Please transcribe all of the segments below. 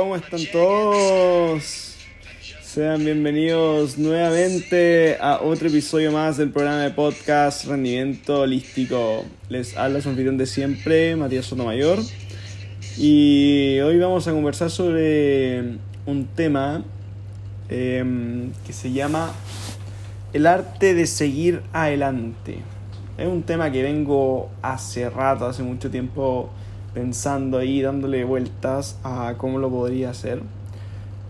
¿Cómo están todos? Sean bienvenidos nuevamente a otro episodio más del programa de podcast Rendimiento Holístico. Les habla su anfitrión de siempre, Matías Sotomayor. Y hoy vamos a conversar sobre un tema em, que se llama el arte de seguir adelante. Es un tema que vengo hace rato, hace mucho tiempo pensando ahí, dándole vueltas a cómo lo podría hacer.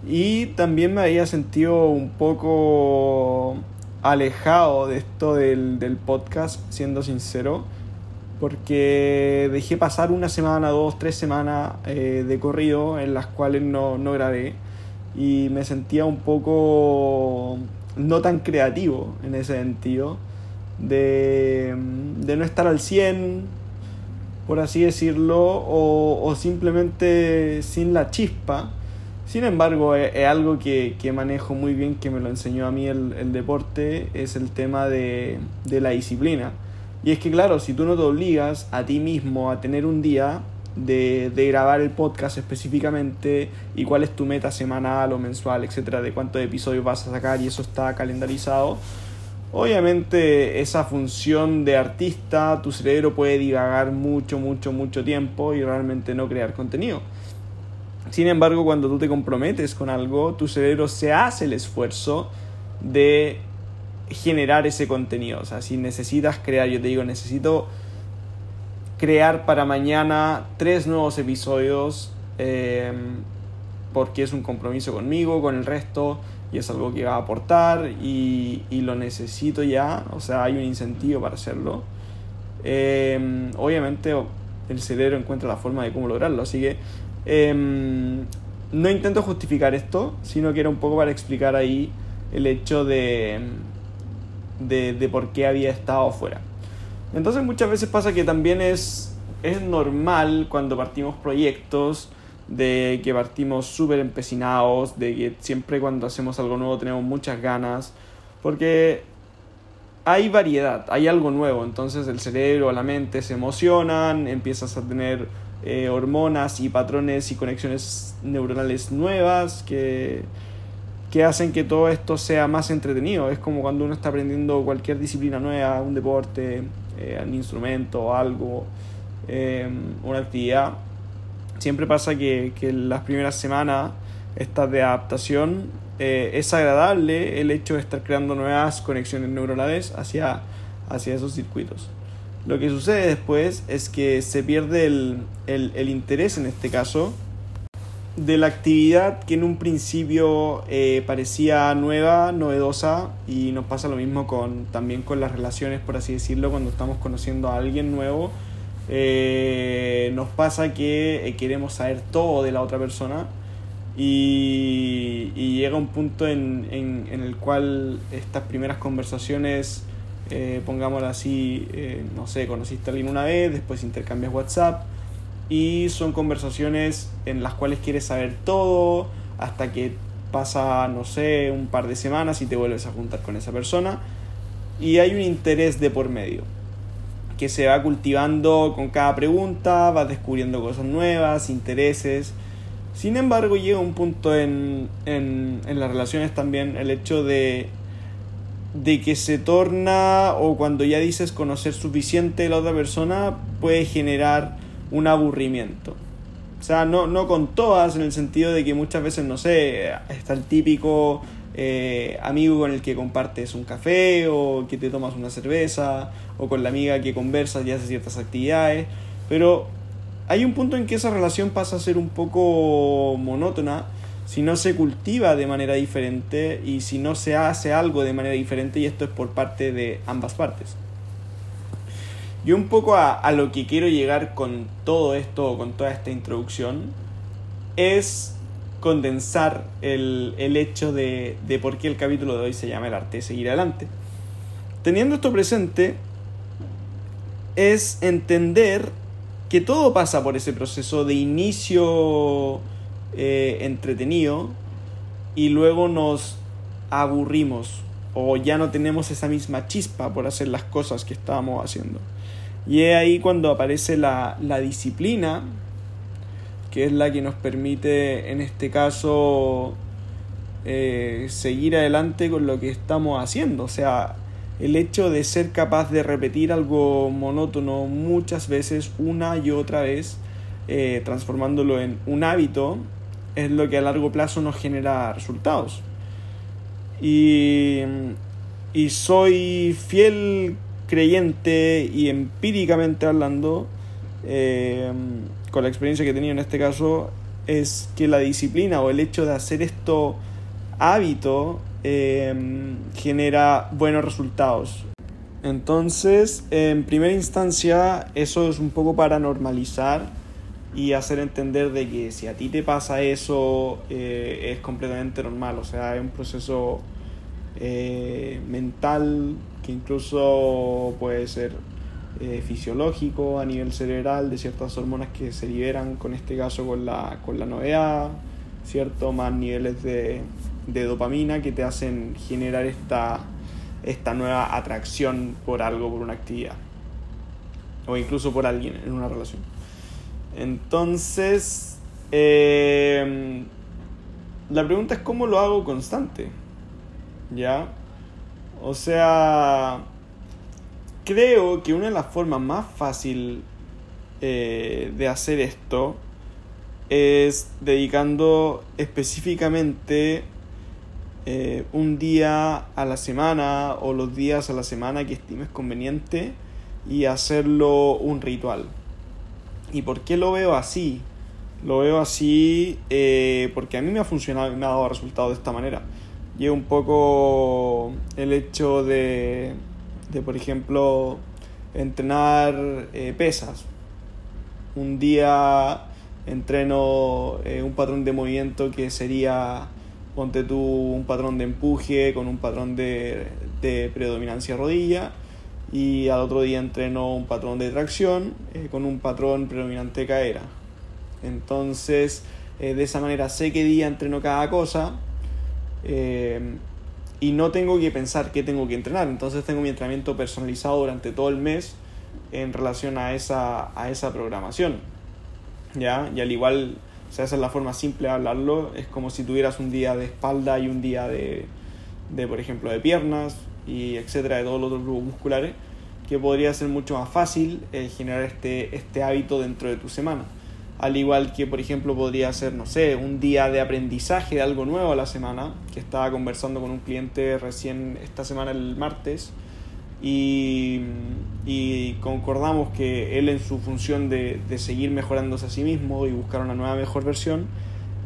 Y también me había sentido un poco alejado de esto del, del podcast, siendo sincero, porque dejé pasar una semana, dos, tres semanas eh, de corrido en las cuales no, no grabé y me sentía un poco no tan creativo en ese sentido, de, de no estar al 100, por así decirlo, o, simplemente sin la chispa. Sin embargo, es, algo que, manejo muy bien, que me lo enseñó a mí el, deporte, es el tema de, la disciplina. Y es que claro, si tú no te obligas a ti mismo a tener un día de, de, grabar el podcast específicamente y cuál es tu meta semanal o mensual, etcétera, de cuántos episodios vas a sacar y eso está calendarizado, Obviamente esa función de artista, tu cerebro puede divagar mucho, mucho, mucho tiempo y realmente no crear contenido. Sin embargo, cuando tú te comprometes con algo, tu cerebro se hace el esfuerzo de generar ese contenido. O sea, si necesitas crear, yo te digo, necesito crear para mañana tres nuevos episodios eh, porque es un compromiso conmigo, con el resto y es algo que va a aportar y, y lo necesito ya, o sea, hay un incentivo para hacerlo. Em, obviamente el cerebro encuentra la forma de cómo lograrlo, así que em, no intento justificar esto, sino que era un poco para explicar ahí el hecho de, de, de por qué había estado fuera. Entonces muchas veces pasa que también es, es normal cuando partimos proyectos, de que partimos súper empecinados, de que siempre cuando hacemos algo nuevo tenemos muchas ganas, porque hay variedad, hay algo nuevo, entonces el cerebro, la mente se emocionan, empiezas a tener eh, hormonas y patrones y conexiones neuronales nuevas que, que hacen que todo esto sea más entretenido. Es como cuando uno está aprendiendo cualquier disciplina nueva, un deporte, eh, un instrumento, algo, eh, una actividad siempre pasa que, que las primeras semanas, estas de adaptación, eh, es agradable el hecho de estar creando nuevas conexiones neuronales hacia, hacia esos circuitos. Lo que sucede después es que se pierde el, el, el interés, en este caso, de la actividad que en un principio eh, parecía nueva, novedosa, y nos pasa lo mismo con, también con las relaciones, por así decirlo, cuando estamos conociendo a alguien nuevo eh, nos pasa que eh, queremos saber todo de la otra persona y, llega un punto en, en, el cual estas primeras conversaciones, eh, pongámoslo así, no sé, conociste a alguien una vez, después intercambias WhatsApp y son conversaciones en las cuales quieres saber todo hasta que pasa, no sé, un par de semanas y te vuelves a juntar con esa persona y hay un interés de por medio que se va cultivando con cada pregunta, vas descubriendo cosas nuevas, intereses. Sin embargo, llega un punto en, en, en las relaciones también el hecho de, de que se torna o cuando ya dices conocer suficiente la otra persona puede generar un aburrimiento. O sea, no, no con todas, en el sentido de que muchas veces, no sé, está el típico eh, amigo con el que compartes un café o que te tomas una cerveza o con la amiga que conversas y haces ciertas actividades, pero hay un punto en que esa relación pasa a ser un poco monótona si no se cultiva de manera diferente y si no se hace algo de manera diferente y esto es por parte de ambas partes. Y un poco a, lo que quiero llegar con todo esto, con toda esta introducción, es condensar el, hecho de, de por qué el capítulo de hoy se llama El arte de seguir adelante. Teniendo esto presente, es entender que todo pasa por ese proceso de inicio eh, entretenido y luego nos aburrimos o ya no tenemos esa misma chispa por hacer las cosas que estábamos haciendo. Y es ahí cuando aparece la, disciplina, que es la que nos permite, en este caso, eh, seguir adelante con lo que estamos haciendo. O sea, el hecho de ser capaz de repetir algo monótono muchas veces, una y otra vez, eh, transformándolo en un hábito, es lo que a largo plazo nos genera resultados. Y, y soy fiel creyente y empíricamente hablando, eh, con la experiencia que he tenido en este caso, es que la disciplina o el hecho de hacer esto hábito eh, genera buenos resultados. Entonces, en primera instancia, eso es un poco para normalizar y hacer entender de que si a ti te pasa eso, eh, es completamente normal. O sea, es un proceso mental que incluso puede ser eh, fisiológico a nivel cerebral de ciertas hormonas que se liberan con este caso con la, con la novedad, ¿cierto? Más niveles de, de dopamina que te hacen generar esta, esta nueva atracción por algo, por una actividad. O incluso por alguien en una relación. Entonces, eh, la pregunta es cómo lo hago constante. ¿Ya? O sea, creo que una de las formas más fácil eh, de hacer esto es dedicando específicamente eh, un día a la semana o los días a la semana que estimes conveniente y hacerlo un ritual. ¿Y por qué lo veo así? Lo veo así eh, porque a mí me ha funcionado y me ha dado resultados de esta manera y un poco el hecho de, de por ejemplo, entrenar eh, pesas. Un día entreno eh, un patrón de movimiento que sería, ponte tú, un patrón de empuje con un patrón de, de predominancia rodilla y al otro día entreno un patrón de tracción eh, con un patrón predominante de cadera. Entonces, de esa manera sé qué día entreno cada cosa y no tengo que pensar qué tengo que entrenar. Entonces tengo mi entrenamiento personalizado durante todo el mes en relación a esa, a esa programación. ¿Ya? Y al igual, o sea, esa es la forma simple de hablarlo, es como si tuvieras un día de espalda y un día de, de por ejemplo, de piernas y etcétera, de todos los otros grupos musculares, que podría ser mucho más fácil eh, generar este, este hábito dentro de tu semana al igual que por ejemplo podría ser, no sé, un día de aprendizaje de algo nuevo a la semana, que estaba conversando con un cliente recién esta semana el martes y, concordamos que él en su función de, seguir mejorándose a sí mismo y buscar una nueva mejor versión,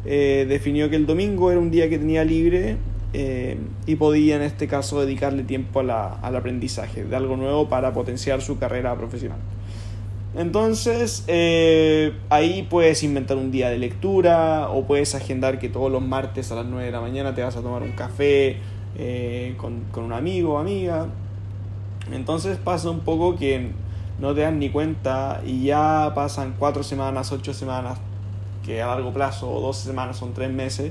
eh, definió que el domingo era un día que tenía libre eh, y podía en este caso dedicarle tiempo al aprendizaje de algo nuevo para potenciar su carrera profesional. Entonces, eh, ahí puedes inventar un día de lectura o puedes agendar que todos los martes a las 9 de la mañana te vas a tomar un café eh, con, un amigo o amiga. Entonces pasa un poco que no te das ni cuenta y ya pasan 4 semanas, 8 semanas, que a largo plazo, o 12 semanas son 3 meses,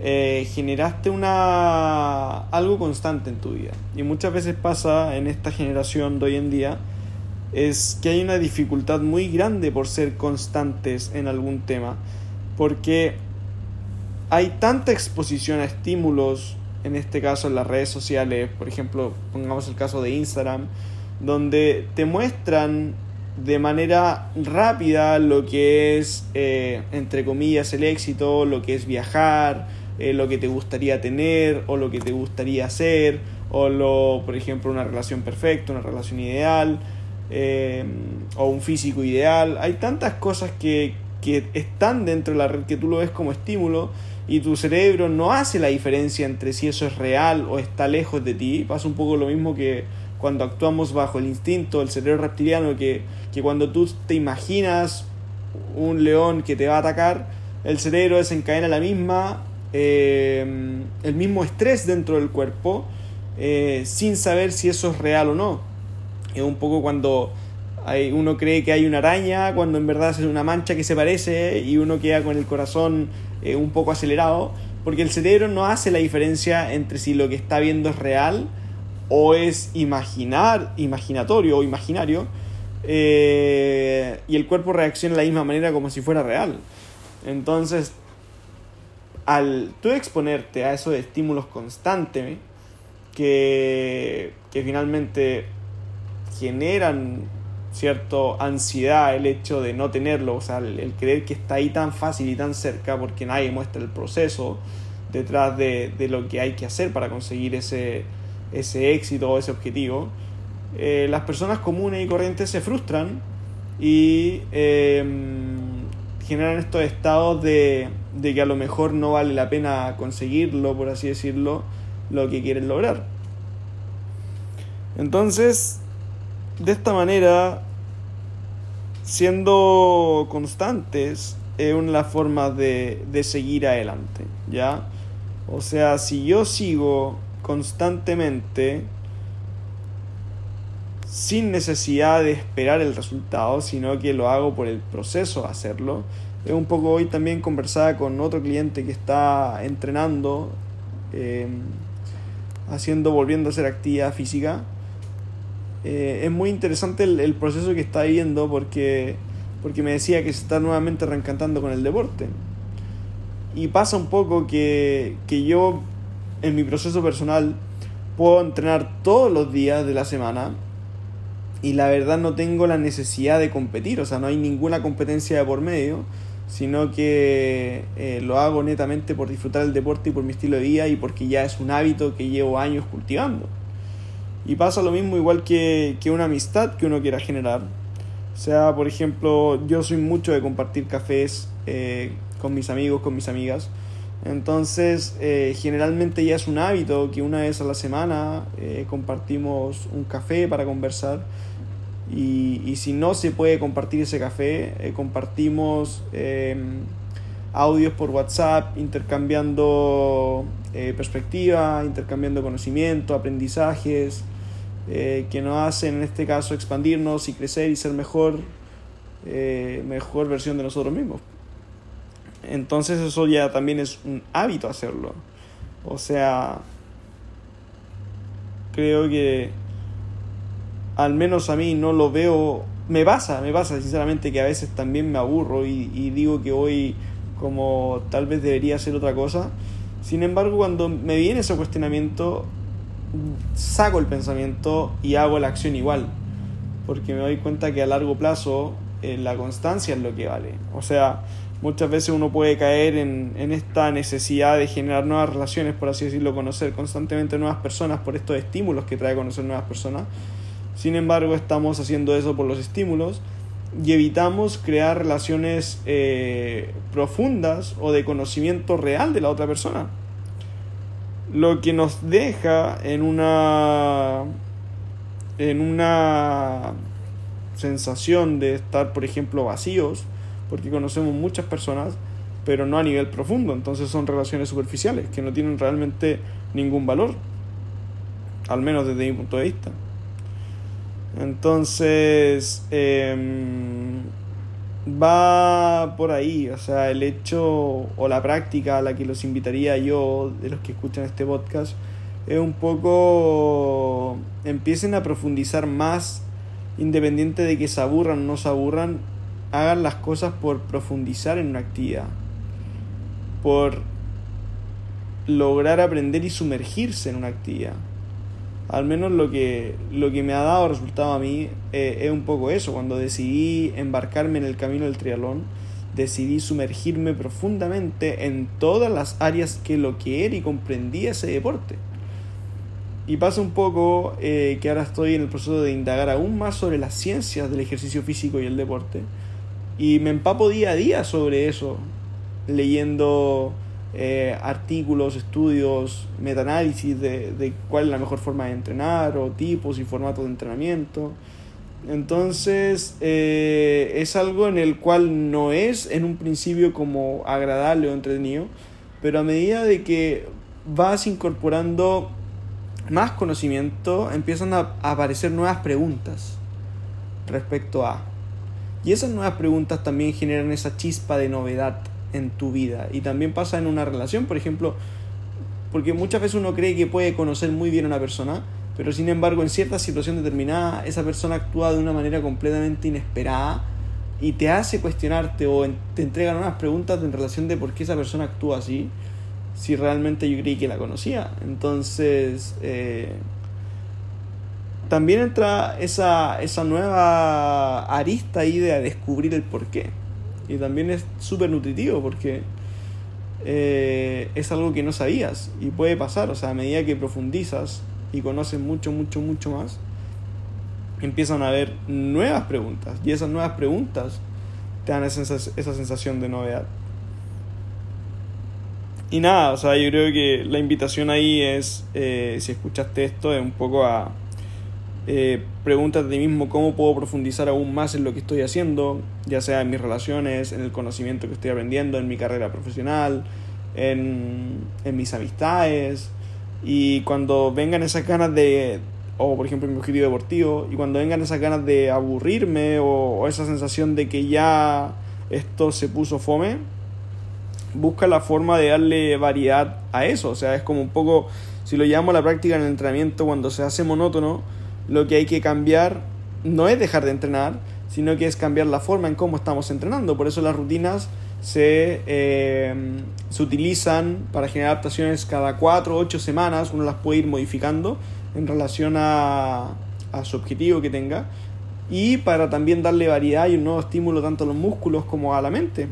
eh, generaste una algo constante en tu vida. Y muchas veces pasa en esta generación de hoy en día es que hay una dificultad muy grande por ser constantes en algún tema, porque hay tanta exposición a estímulos, en este caso en las redes sociales, por ejemplo, pongamos el caso de Instagram, donde te muestran de manera rápida lo que es, eh, entre comillas, el éxito, lo que es viajar, eh, lo que te gustaría tener o lo que te gustaría hacer, o lo, por ejemplo, una relación perfecta, una relación ideal, Em, o un físico ideal. Hay tantas cosas que, que están dentro de la red que tú lo ves como estímulo y tu cerebro no hace la diferencia entre si eso es real o está lejos de ti. Pasa un poco lo mismo que cuando actuamos bajo el instinto del cerebro reptiliano, que, que cuando tú te imaginas un león que te va a atacar, el cerebro desencadena la misma, eh, el mismo estrés dentro del cuerpo eh, sin saber si eso es real o no. Es un poco cuando hay, uno cree que hay una araña, cuando en verdad es una mancha que se parece y uno queda con el corazón eh, un poco acelerado, porque el cerebro no hace la diferencia entre si lo que está viendo es real o es imaginar, imaginatorio o imaginario, eh, y el cuerpo reacciona de la misma manera como si fuera real. Entonces, al tú exponerte a esos estímulos constantes, que, que finalmente generan cierto ansiedad el hecho de no tenerlo, o sea, el, creer que está ahí tan fácil y tan cerca porque nadie muestra el proceso detrás de, lo que hay que hacer para conseguir ese, ese éxito o ese objetivo, eh, las personas comunes y corrientes se frustran y em, generan estos estados de, de que a lo mejor no vale la pena conseguirlo, por así decirlo, lo que quieren lograr. Entonces, de esta manera, siendo constantes, es una formas de, de seguir adelante, ¿ya? O sea, si yo sigo constantemente, sin necesidad de esperar el resultado, sino que lo hago por el proceso de hacerlo. Es un poco hoy también conversaba con otro cliente que está entrenando, eh, haciendo, volviendo a hacer actividad física. Eh, es muy interesante el, proceso que está viendo porque, porque me decía que se está nuevamente reencantando con el deporte. Y pasa un poco que, que yo, en mi proceso personal, puedo entrenar todos los días de la semana y la verdad no tengo la necesidad de competir, o sea, no hay ninguna competencia de por medio, sino que eh, lo hago netamente por disfrutar el deporte y por mi estilo de vida y porque ya es un hábito que llevo años cultivando. Y pasa lo mismo igual que, que una amistad que uno quiera generar. O sea, por ejemplo, yo soy mucho de compartir cafés eh, con mis amigos, con mis amigas. Entonces, eh, generalmente ya es un hábito que una vez a la semana compartimos un café para conversar y, y, si no se puede compartir ese café, eh, compartimos em, audios por WhatsApp, intercambiando eh, perspectiva, intercambiando conocimiento, aprendizajes, eh, que nos hacen en este caso expandirnos y crecer y ser mejor, mejor versión de nosotros mismos. Entonces eso ya también es un hábito hacerlo. O sea, creo que al menos a mí no lo veo, me pasa, me pasa sinceramente que a veces también me aburro y, digo que hoy como tal vez debería hacer otra cosa. Sin embargo, cuando me viene ese cuestionamiento, saco el pensamiento y hago la acción igual. Porque me doy cuenta que a largo plazo eh, la constancia es lo que vale. O sea, muchas veces uno puede caer en, en, esta necesidad de generar nuevas relaciones, por así decirlo, conocer constantemente nuevas personas por estos estímulos que trae conocer nuevas personas. Sin embargo, estamos haciendo eso por los estímulos y evitamos crear relaciones eh, profundas o de conocimiento real de la otra persona. Lo que nos deja en una en una sensación de estar, por ejemplo, vacíos, porque conocemos muchas personas, pero no a nivel profundo. Entonces son relaciones superficiales que no tienen realmente ningún valor, al menos desde mi punto de vista. Entonces, em, va por ahí, o sea, el hecho o la práctica a la que los invitaría yo, de los que escuchan este podcast, es un poco, empiecen a profundizar más, independiente de que se aburran o no se aburran, hagan las cosas por profundizar en una actividad, por lograr aprender y sumergirse en una actividad al menos lo que, lo que me ha dado resultado a mí eh, es un poco eso. Cuando decidí embarcarme en el camino del triatlón, decidí sumergirme profundamente en todas las áreas que lo que era y comprendía ese deporte. Y pasa un poco eh, que ahora estoy en el proceso de indagar aún más sobre las ciencias del ejercicio físico y el deporte. Y me empapo día a día sobre eso, leyendo eh, artículos, estudios, metaanálisis de, de cuál es la mejor forma de entrenar o tipos y formatos de entrenamiento. Entonces eh, es algo en el cual no es en un principio como agradable o entretenido, pero a medida de que vas incorporando más conocimiento, empiezan a aparecer nuevas preguntas respecto a. Y esas nuevas preguntas también generan esa chispa de novedad en tu vida. Y también pasa en una relación, por ejemplo, porque muchas veces uno cree que puede conocer muy bien a una persona, pero sin embargo en cierta situación determinada esa persona actúa de una manera completamente inesperada y te hace cuestionarte o te entregan unas preguntas en relación de por qué esa persona actúa así, si realmente yo creí que la conocía. Entonces, eh, también entra esa, esa nueva arista ahí de descubrir el por qué. Y también es súper nutritivo porque eh, es algo que no sabías y puede pasar. O sea, a medida que profundizas y conoces mucho, mucho, mucho más, empiezan a haber nuevas preguntas. Y esas nuevas preguntas te dan esa, esa sensación de novedad. Y nada, o sea, yo creo que la invitación ahí es, eh, si escuchaste esto, es un poco a eh, pregúntate a ti mismo cómo puedo profundizar aún más en lo que estoy haciendo, ya sea en mis relaciones, en el conocimiento que estoy aprendiendo, en mi carrera profesional, en, en mis amistades. Y cuando vengan esas ganas de, o por ejemplo en mi objetivo deportivo, y cuando vengan esas ganas de aburrirme o, o esa sensación de que ya esto se puso fome, busca la forma de darle variedad a eso. O sea, es como un poco, si lo llevamos a la práctica en el entrenamiento, cuando se hace monótono, lo que hay que cambiar no es dejar de entrenar, sino que es cambiar la forma en cómo estamos entrenando. Por eso las rutinas se, eh, se utilizan para generar adaptaciones cada 4 o 8 semanas, uno las puede ir modificando en relación a, a su objetivo que tenga y para también darle variedad y un nuevo estímulo tanto a los músculos como a la mente.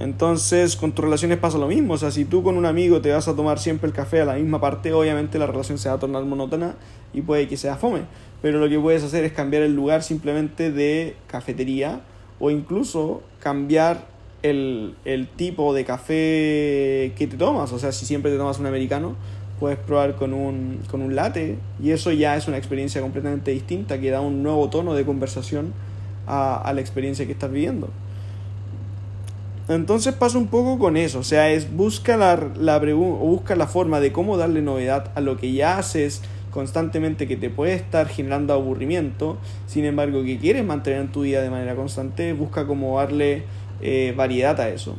Entonces, con tus relaciones pasa lo mismo. O sea, si tú con un amigo te vas a tomar siempre el café a la misma parte, obviamente la relación se va a tornar monótona y puede que sea fome. Pero lo que puedes hacer es cambiar el lugar simplemente de cafetería o incluso cambiar el, el tipo de café que te tomas. O sea, si siempre te tomas un americano, puedes probar con un, con un latte y eso ya es una experiencia completamente distinta que da un nuevo tono de conversación a, a la experiencia que estás viviendo. Entonces pasa un poco con eso, o sea, es busca la, la busca la forma de cómo darle novedad a lo que ya haces constantemente que te puede estar generando aburrimiento, sin embargo que quieres mantener en tu vida de manera constante, busca cómo darle eh, variedad a eso.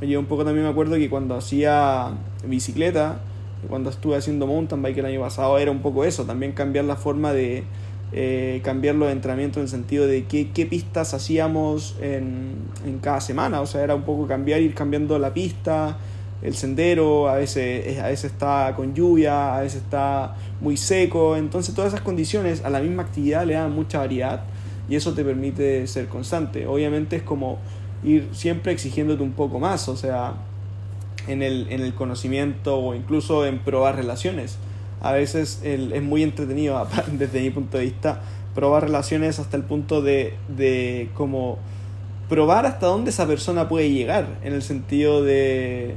Yo un poco también me acuerdo que cuando hacía bicicleta, cuando estuve haciendo mountain bike el año pasado, era un poco eso, también cambiar la forma de, eh, cambiar los entrenamientos en el sentido de qué, qué pistas hacíamos en, en, cada semana. O sea, era un poco cambiar, ir cambiando la pista, el sendero, a veces, a veces está con lluvia, a veces está muy seco. Entonces todas esas condiciones a la misma actividad le dan mucha variedad y eso te permite ser constante. Obviamente es como ir siempre exigiéndote un poco más, o sea, en el, en el conocimiento o incluso en probar relaciones a veces el, es muy entretenido desde mi punto de vista probar relaciones hasta el punto de, de como probar hasta dónde esa persona puede llegar en el sentido de,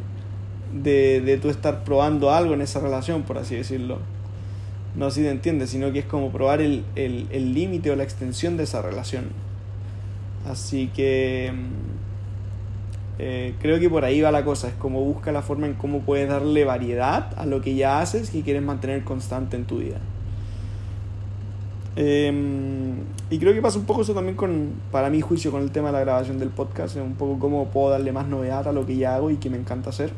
de, de tú estar probando algo en esa relación, por así decirlo. No si te entiendes, sino que es como probar el límite el, o la extensión de esa relación. Así que eh, creo que por ahí va la cosa, es como busca la forma en cómo puedes darle variedad a lo que ya haces y quieres mantener constante en tu vida. Em, y creo que pasa un poco eso también con, para mi juicio, con el tema de la grabación del podcast, es un poco cómo puedo darle más novedad a lo que ya hago y que me encanta hacer.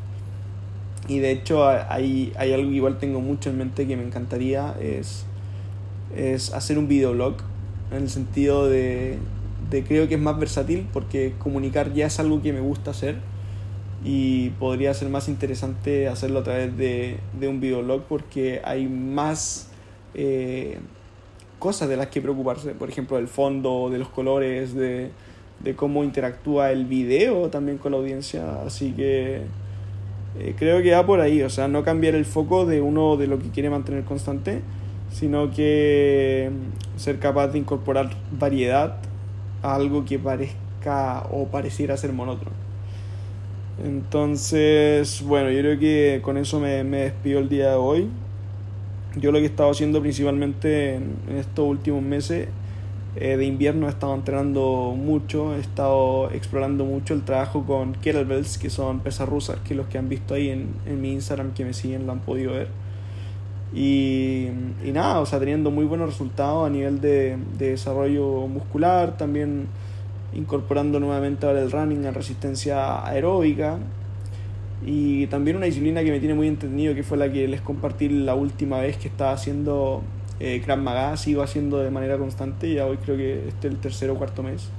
Y de hecho hay, hay algo que igual tengo mucho en mente que me encantaría, es, es hacer un videoblog, en el sentido de, de creo que es más versátil porque comunicar ya es algo que me gusta hacer y podría ser más interesante hacerlo a través de, de un videolog porque hay más eh, cosas de las que preocuparse, por ejemplo, del fondo, de los colores, de, de cómo interactúa el video también con la audiencia, así que eh, creo que va por ahí, o sea, no cambiar el foco de uno de lo que quiere mantener constante, sino que ser capaz de incorporar variedad algo que parezca o pareciera ser monótono. Entonces, bueno, yo creo que con eso me, me despido el día de hoy. Yo lo que he estado haciendo principalmente en, estos últimos meses eh, de invierno he estado entrenando mucho, he estado explorando mucho el trabajo con kettlebells, que son pesas rusas, que los que han visto ahí en, en mi Instagram que me siguen lo han podido ver. Y, y, nada, o sea, teniendo muy buenos resultados a nivel de, de desarrollo muscular, también incorporando nuevamente ahora el running en resistencia aeróbica y también una disciplina que me tiene muy entretenido que fue la que les compartí la última vez que estaba haciendo eh, Maga, sigo haciendo de manera constante, ya hoy creo que este es el tercer o cuarto mes.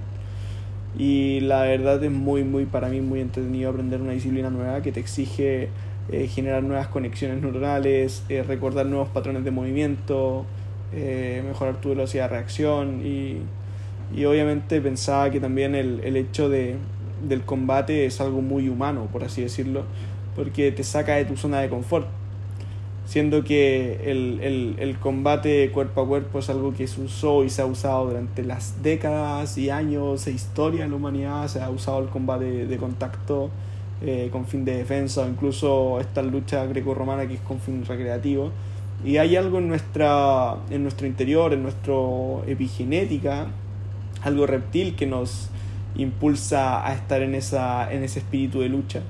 Y la verdad es muy, muy, para mí, muy entretenido aprender una disciplina nueva que te exige eh, generar nuevas conexiones neuronales, eh, recordar nuevos patrones de movimiento, eh, mejorar tu velocidad de reacción y y obviamente pensaba que también el, el hecho de, del combate es algo muy humano, por así decirlo, porque te saca de tu zona de confort. Siendo que el, el, el, combate cuerpo a cuerpo es algo que se usó y se ha usado durante las décadas y años de historia de la humanidad, se ha usado el combate de contacto eh, con fin de defensa o incluso esta lucha greco-romana que es con fin recreativo. Y hay algo en, nuestra, en nuestro interior, en nuestra epigenética, algo reptil que nos impulsa a estar en, esa, en ese espíritu de lucha.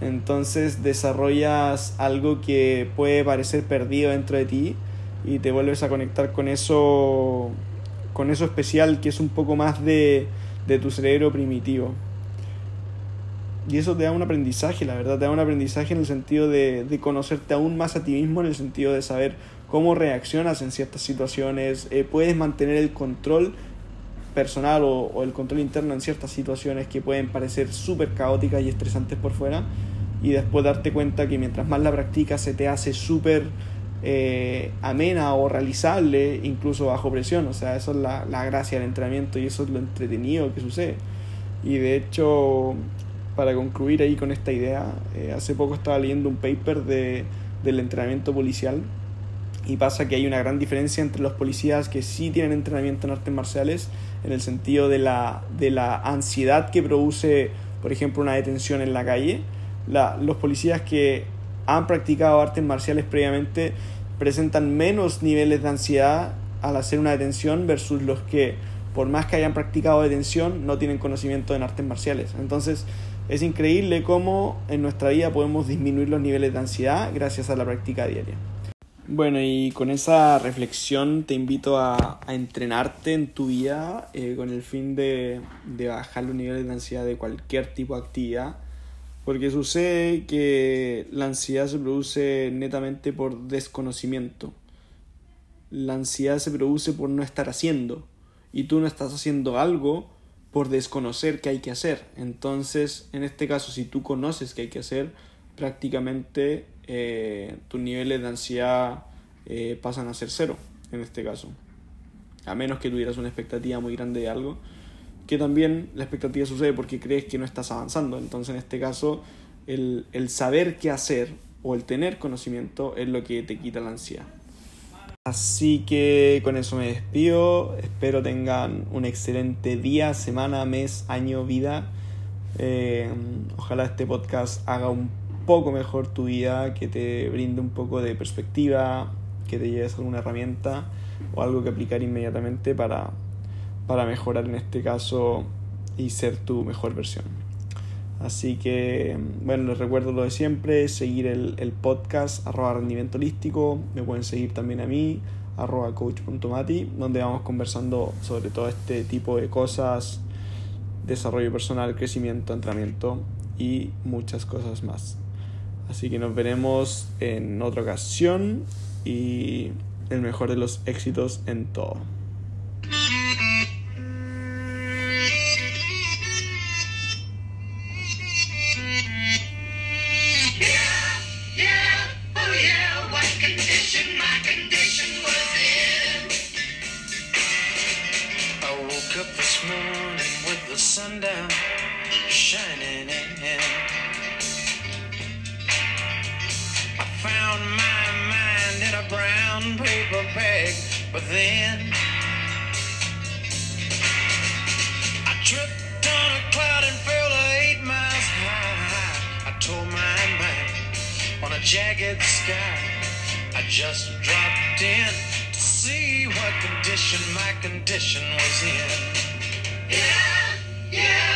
Entonces desarrollas algo que puede parecer perdido dentro de ti y te vuelves a conectar con eso, con eso especial que es un poco más de, de tu cerebro primitivo. Y eso te da un aprendizaje, la verdad, te da un aprendizaje en el sentido de, de conocerte aún más a ti mismo, en el sentido de saber cómo reaccionas en ciertas situaciones, eh, puedes mantener el control personal o, el control interno en ciertas situaciones que pueden parecer súper caóticas y estresantes por fuera y después darte cuenta que mientras más la practicas se te hace súper eh, amena o realizable incluso bajo presión, o sea, eso es la, la, gracia del entrenamiento y eso es lo entretenido que sucede. Y de hecho, para concluir ahí con esta idea, eh, hace poco estaba leyendo un paper de, del entrenamiento policial y pasa que hay una gran diferencia entre los policías que sí tienen entrenamiento en artes marciales en el sentido de la, de la ansiedad que produce, por ejemplo, una detención en la calle. La, los policías que han practicado artes marciales previamente presentan menos niveles de ansiedad al hacer una detención versus los que, por más que hayan practicado detención, no tienen conocimiento en artes marciales. Entonces, es increíble cómo en nuestra vida podemos disminuir los niveles de ansiedad gracias a la práctica diaria. Bueno, y con esa reflexión te invito a, a entrenarte en tu vida eh, con el fin de, de bajar los niveles de ansiedad de cualquier tipo de actividad, porque sucede que la ansiedad se produce netamente por desconocimiento. La ansiedad se produce por no estar haciendo, y tú no estás haciendo algo por desconocer qué hay que hacer. Entonces, en este caso, si tú conoces qué hay que hacer, prácticamente eh, tus niveles de ansiedad eh, pasan a ser cero en este caso. A menos que tuvieras una expectativa muy grande de algo, que también la expectativa sucede porque crees que no estás avanzando. Entonces en este caso el, el saber qué hacer o el tener conocimiento es lo que te quita la ansiedad. Así que con eso me despido. Espero tengan un excelente día, semana, mes, año, vida. Eh, ojalá este podcast haga un poco mejor tu vida, que te brinde un poco de perspectiva, que te lleves alguna herramienta o algo que aplicar inmediatamente para, para mejorar en este caso y ser tu mejor versión. Así que, bueno, les recuerdo lo de siempre, seguir el, el podcast arroba rendimiento holístico, me pueden seguir también a mí, arroba coach.mati, donde vamos conversando sobre todo este tipo de cosas, desarrollo personal, crecimiento, entrenamiento y muchas cosas más. Así que nos veremos en otra ocasión y el mejor de los éxitos en todo. But then I tripped on a cloud and fell to eight miles high. I tore my mind on a jagged sky. I just dropped in to see what condition my condition was in. Yeah, yeah.